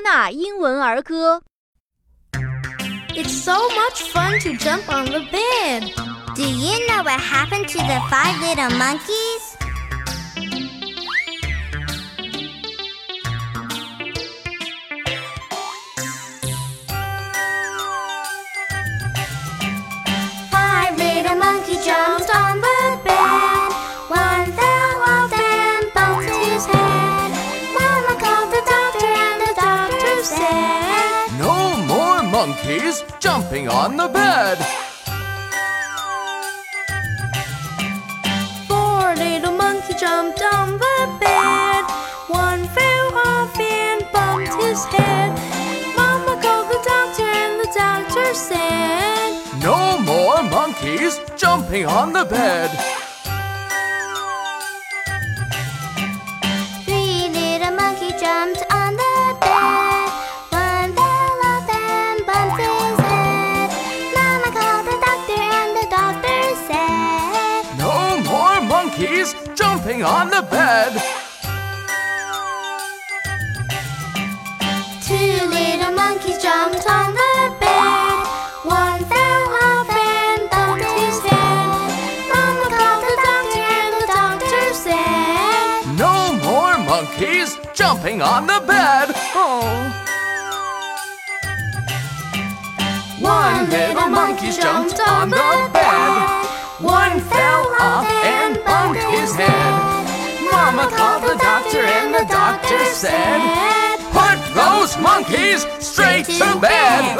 纳英文儿歌。 It's so much fun to jump on the bed. Do you know what happened to the five little monkeys? Five little monkeys jumped on the monkeys jumping on the bed. Four little monkeys jumped on the bed. One fell off and bumped his head. Mama called the doctor and the doctor said, No more monkeys jumping on the bed. Monkeys jumping on the bed. Two little monkeys jumped on the bed. One fell off and bumped his head. Mama called the doctor and the doctor said, No more monkeys jumping on the bed. Oh. One little monkey jumped on the Mama called the doctor and the doctor said, Put those monkeys straight to bed.